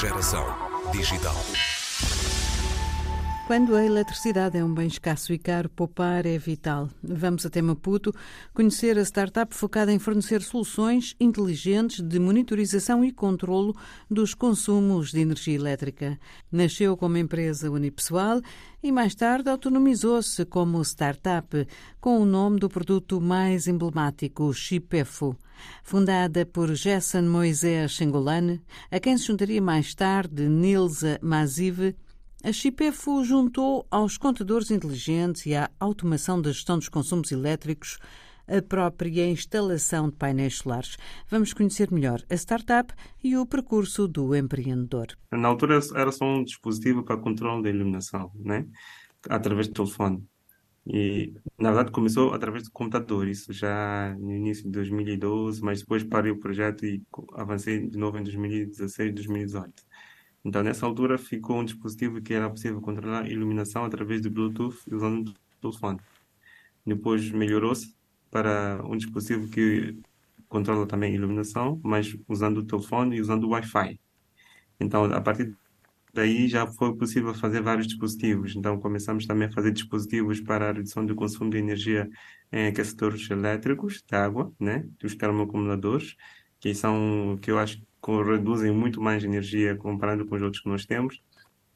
Geração digital. Quando a eletricidade é um bem escasso e caro, poupar é vital. Vamos até Maputo conhecer a startup focada em fornecer soluções inteligentes de monitorização e controlo dos consumos de energia elétrica. Nasceu como empresa unipessoal e mais tarde autonomizou-se como startup com o nome do produto mais emblemático, Chipefo. Fundada por Jason Moisés Sengolane, a quem se juntaria mais tarde Nilza Mazive, a Chipefo juntou aos contadores inteligentes e à automação da gestão dos consumos elétricos a própria instalação de painéis solares. Vamos conhecer melhor a startup e o percurso do empreendedor. Na altura era só um dispositivo para controle da iluminação, né? através do telefone. E, na verdade, começou através do computador, isso já no início de 2012, mas depois parei o projeto e avancei de novo em 2016, 2018. Então, nessa altura, ficou um dispositivo que era possível controlar a iluminação através do Bluetooth usando o telefone. Depois melhorou-se para um dispositivo que controla também a iluminação, mas usando o telefone e usando o Wi-Fi. Então, a partir daí já foi possível fazer vários dispositivos. Então, começamos também a fazer dispositivos para a redução do consumo de energia em aquecedores elétricos de água, né? Os termoacumuladores, que são que eu acho reduzem muito mais energia comparado com os outros que nós temos.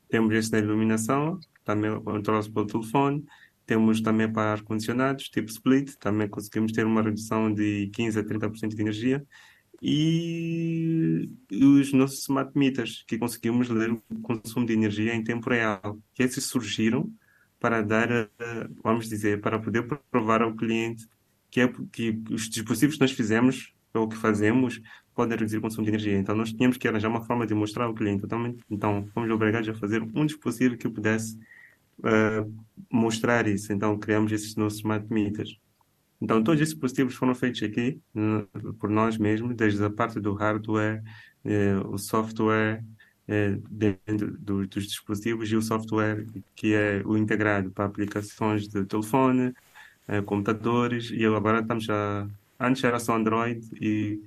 Temos esse da iluminação, também controla-se pelo telefone. Temos também para ar-condicionados, tipo split, também conseguimos ter uma redução de 15 a 30% de energia. E os nossos smart meters, que conseguimos ler o consumo de energia em tempo real. Que esses surgiram para dar, vamos dizer, para poder provar ao cliente que, é, que os dispositivos que nós fizemos ou que fazemos podem reduzir o consumo de energia. Então, nós tínhamos que arranjar uma forma de mostrar ao cliente. Então, então fomos obrigados a fazer um dispositivo que pudesse uh, mostrar isso. Então, criamos esses nossos smart meters. Então, todos esses dispositivos foram feitos aqui por nós mesmos, desde a parte do hardware, eh, o software, eh, dentro do, dos dispositivos e o software que é o integrado para aplicações de telefone, eh, computadores, e agora estamos a... Antes era só Android e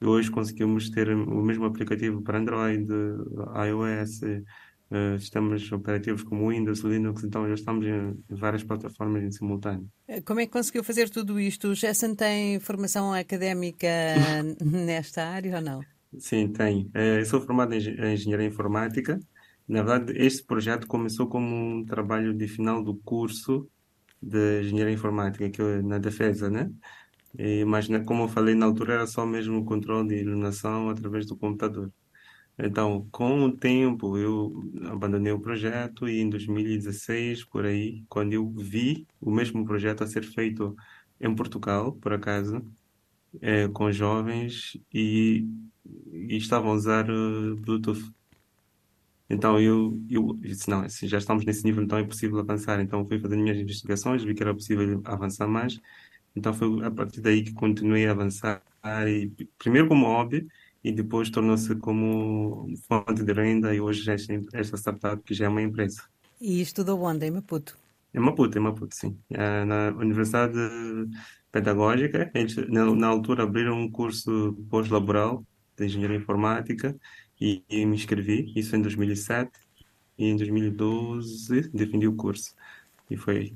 hoje conseguimos ter o mesmo aplicativo para Android, iOS, uh, sistemas operativos como Windows, Linux, então já estamos em várias plataformas em simultâneo. Eh, como é que conseguiu fazer tudo isto? O Jason tem formação académica nesta área ou não? Sim, tem. Eh, eu sou formado em engenharia informática. Na verdade, este projeto começou como um trabalho de final do curso de engenharia informática, que é na defesa, né? E, mas, como eu falei, na altura era só mesmo o controle de iluminação através do computador. Então, com o tempo, eu abandonei o projeto e em 2016, por aí, quando eu vi o mesmo projeto a ser feito em Portugal, por acaso, é, com jovens e, e estavam a usar uh, Bluetooth. Então eu, eu disse, não, já estamos nesse nível, então é possível avançar. Então fui fazendo minhas investigações, vi que era possível avançar mais então foi a partir daí que continuei a avançar, e, primeiro como hobby, e depois tornou-se como fonte de renda, e hoje já é esta startup que já é uma empresa. E estudou onde? Em Maputo? Em Maputo, em Maputo, sim. É, na Universidade Pedagógica, eles na, na altura abriram um curso pós-laboral de Engenharia Informática e, e me inscrevi, isso em 2007, e em 2012 defendi o curso. E foi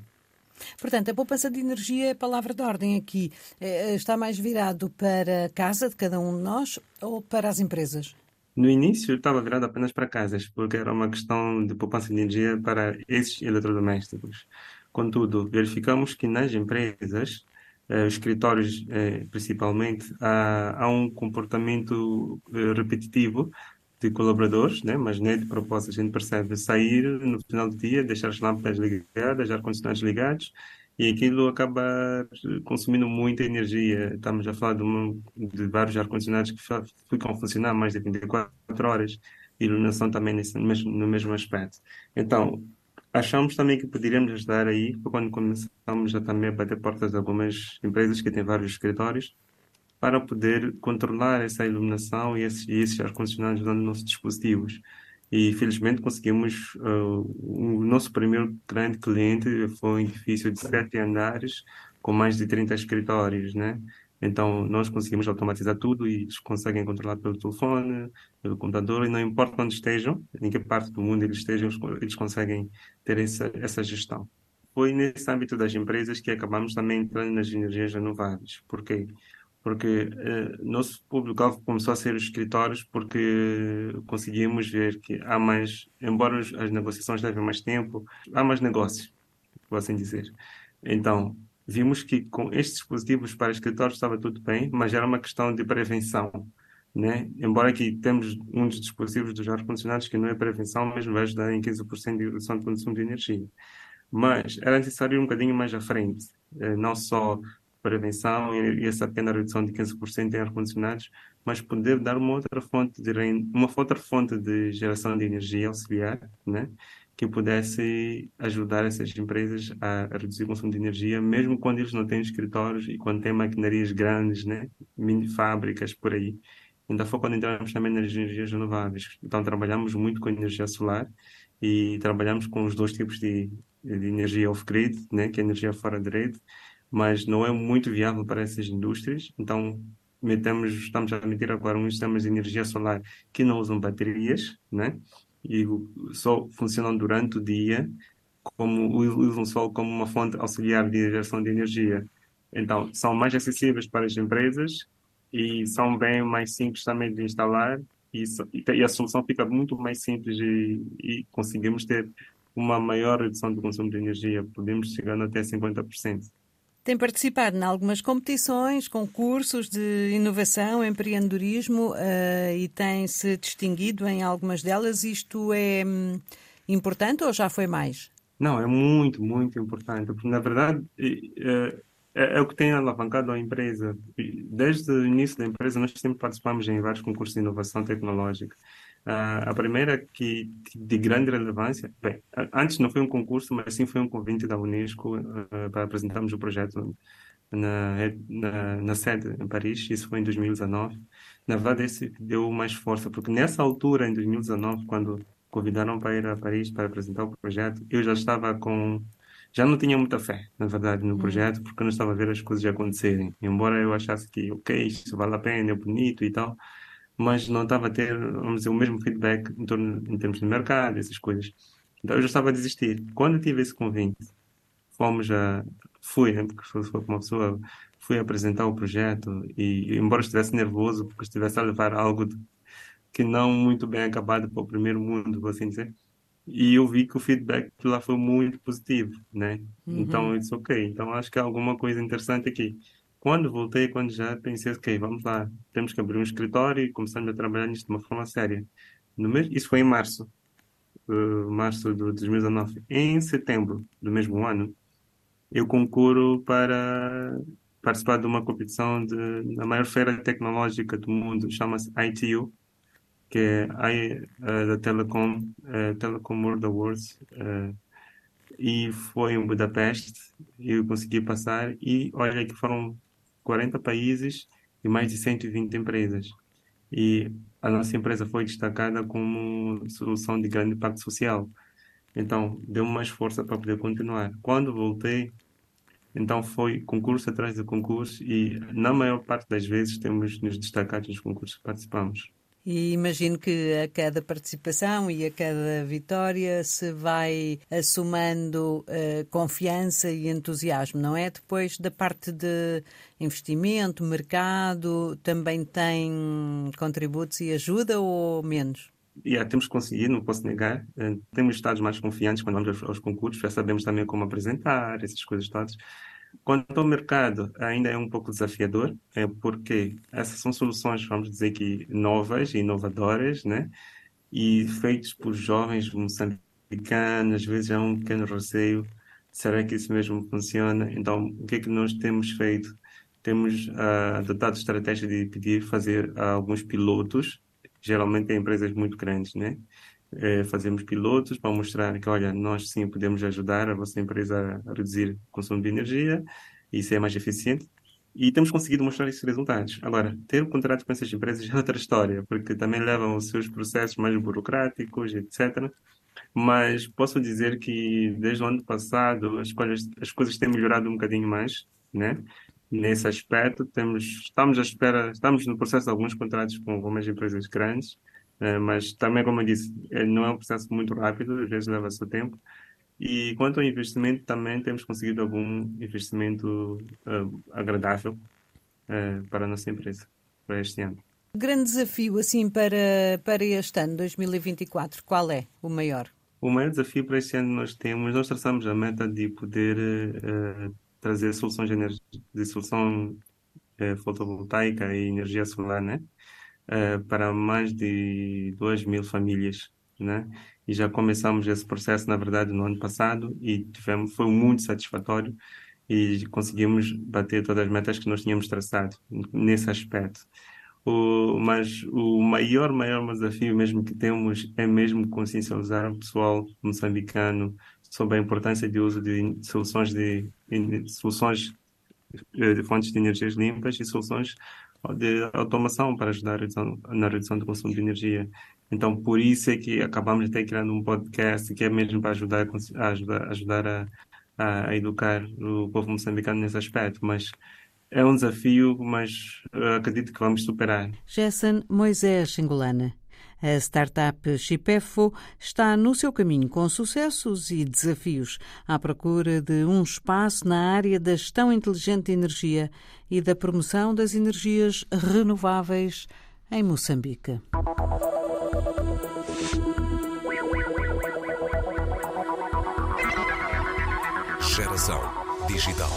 Portanto, a poupança de energia é a palavra de ordem aqui. É, está mais virado para a casa de cada um de nós ou para as empresas? No início estava virado apenas para casas, porque era uma questão de poupança de energia para esses eletrodomésticos. Contudo, verificamos que nas empresas, eh, os escritórios eh, principalmente, há, há um comportamento eh, repetitivo de colaboradores, né? mas nem de propósito a gente percebe sair no final do dia, deixar as lâmpadas ligadas, ar-condicionados ligados, e aquilo acaba consumindo muita energia. Estamos a falar de, uma, de vários ar-condicionados que ficam a funcionar mais de 24 horas, e iluminação também nesse, no, mesmo, no mesmo aspecto. Então, achamos também que poderíamos ajudar aí, quando começamos a também bater portas de algumas empresas que têm vários escritórios, para poder controlar essa iluminação e esses, esses ar-condicionados usando nossos dispositivos. E felizmente conseguimos. Uh, o nosso primeiro grande cliente foi um edifício de sete andares com mais de 30 escritórios, né? Então, nós conseguimos automatizar tudo e eles conseguem controlar pelo telefone, pelo computador, e não importa onde estejam, em que parte do mundo eles estejam, eles conseguem ter essa, essa gestão. Foi nesse âmbito das empresas que acabamos também entrando nas energias renováveis. Por quê? Porque eh, nosso público-alvo começou a ser os escritórios, porque conseguimos ver que há mais, embora as negociações levem mais tempo, há mais negócios, por assim dizer. Então, vimos que com estes dispositivos para escritórios estava tudo bem, mas era uma questão de prevenção. Né? Embora aqui temos um dos dispositivos dos ar-condicionados que não é prevenção, mas vai ajudar em 15% de redução de consumo de energia. Mas era necessário ir um bocadinho mais à frente, eh, não só prevenção e essa pequena redução de 15% em ar-condicionados, mas poder dar uma outra fonte de uma outra fonte de geração de energia auxiliar, né? que pudesse ajudar essas empresas a, reduzir o consumo de energia, mesmo quando eles não têm escritórios e quando têm maquinarias grandes, né? mini fábricas por aí. Ainda foi quando entramos também nas energias renováveis. Então trabalhamos muito com energia solar e trabalhamos com os dois tipos de, de energia off-grid, né? que é energia fora de rede, mas não é muito viável para essas indústrias. Então metemos, estamos a meter agora uns sistemas de energia solar que não usam baterias, né? e só funcionam durante o dia, como usam o sol como uma fonte auxiliar de geração de energia. Então, são mais acessíveis para as empresas e são bem mais simples também de instalar e, e a solução fica muito mais simples e, e conseguimos ter uma maior redução do consumo de energia, podemos chegar até 50%. Tem participado em algumas competições, concursos de inovação, empreendedorismo uh, e tem-se distinguido em algumas delas. Isto é hum, importante ou já foi mais? Não, é muito, muito importante, porque na verdade é, é, é, o que tem alavancado a empresa. Desde o início da empresa, nós sempre participamos em vários concursos de inovação tecnológica. Uh, a primeira que de grande relevância, bem, antes não foi um concurso, mas sim foi um convite da Unesco uh, para apresentarmos o projeto na, na, na, sede em Paris, isso foi em 2019. Na verdade, esse deu mais força, porque nessa altura, em 2019, quando convidaram para ir a Paris para apresentar o projeto, eu já estava com. Já não tinha muita fé, na verdade, no hum. projeto, porque eu não estava a ver as coisas acontecerem. Embora eu achasse que, ok, isso vale a pena, é bonito e tal, mas não estava a ter, vamos dizer, o mesmo feedback em, torno, em termos de mercado, essas coisas. Então eu já estava a desistir. Quando tive esse convite, fomos a. Fui, né, porque for uma pessoa, fui apresentar o projeto e, embora estivesse nervoso, porque estivesse a levar algo de, que não muito bem acabado para o primeiro mundo, vou assim dizer, e eu vi que o feedback lá foi muito positivo, né? Uhum. Então, eu disse, ok, então acho que há alguma coisa interessante aqui. Quando voltei, quando já pensei, ok, vamos lá, temos que abrir um escritório e começamos a trabalhar nisto de uma forma séria. No mês, isso foi em março, uh, março de 2019. Em setembro do mesmo ano, eu concuro para participar de uma competição de, na maior feira tecnológica do mundo, chama-se ITU, que é a, da Telecom, uh, Telecom World Awards, uh, e foi em Budapeste, eu consegui passar, e olha que foram 40 países e mais de 120 empresas. E a nossa empresa foi destacada como solução de grande impacto social. Então, deu mais força para poder continuar. Quando voltei, então foi concurso atrás de concurso e, na maior parte das vezes, temos nos destacados nos concursos que participamos. E imagino que a cada participação e a cada vitória se vai assumando uh, confiança e entusiasmo, não é? Depois da parte de investimento, mercado, também tem contributos e ajuda ou menos? Yeah, temos conseguido, não posso negar. Uh, temos estado mais confiantes quando vamos aos, aos concursos, já sabemos também como apresentar, essas coisas todas. Quanto ao mercado, ainda é um pouco desafiador, é porque essas são soluções, vamos dizer que novas e inovadoras, né? E feitas por jovens moçambicanos, às vezes há um pequeno receio, será que isso mesmo funciona? Então, o que é que nós temos feito? Temos uh, adotado estratégia de pedir fazer uh, alguns pilotos, geralmente em empresas muito grandes, né? É, fazemos pilotos para mostrar que, olha, nós sim podemos ajudar a vossa empresa a reduzir o consumo de energia e ser mais eficiente. E temos conseguido mostrar esses resultados. Agora, ter o contrato com essas empresas é outra história, porque também levam os seus processos mais burocráticos, etc. Mas posso dizer que desde o ano passado as coisas, as coisas têm melhorado um bocadinho mais, né? Nesse aspecto, temos, estamos à espera, estamos no processo de alguns contratos com algumas empresas grandes, eh, mas também, como eu disse, eh, não é um processo muito rápido, às vezes leva seu tempo. E quanto ao investimento, também temos conseguido algum investimento uh, agradável uh, para a nossa empresa, para este ano. Grande desafio, assim, para, para este ano, 2024, qual é o maior? O maior desafio para este ano nós temos, nós traçamos a meta de poder uh, trazer soluções de, energia, de solução fotovoltaica e energia solar, né? Para mais de 2 mil famílias, né? e já começamos esse processo, na verdade, no ano passado e tivemos, foi muito satisfatório e conseguimos bater todas as metas que nós tínhamos traçado nesse aspecto. O, mas o maior, maior desafio mesmo que temos é mesmo consciencializar o pessoal moçambicano sobre a importância de uso de soluções de, de soluções eh, de fontes de energias limpas e soluções de automação para ajudar na redução do consumo de energia. Então, por isso é que acabamos de ter criado um podcast que é mesmo para ajudar ajudar, ajudar a, a, educar o povo moçambicano nesse aspecto. Mas é um desafio, mas acredito que vamos superar. Jason Moisés Engolana. A startup Chipefo está no seu caminho com sucessos e desafios à procura de um espaço na área da gestão inteligente de energia e da promoção das energias renováveis em Moçambique. Geração Digital.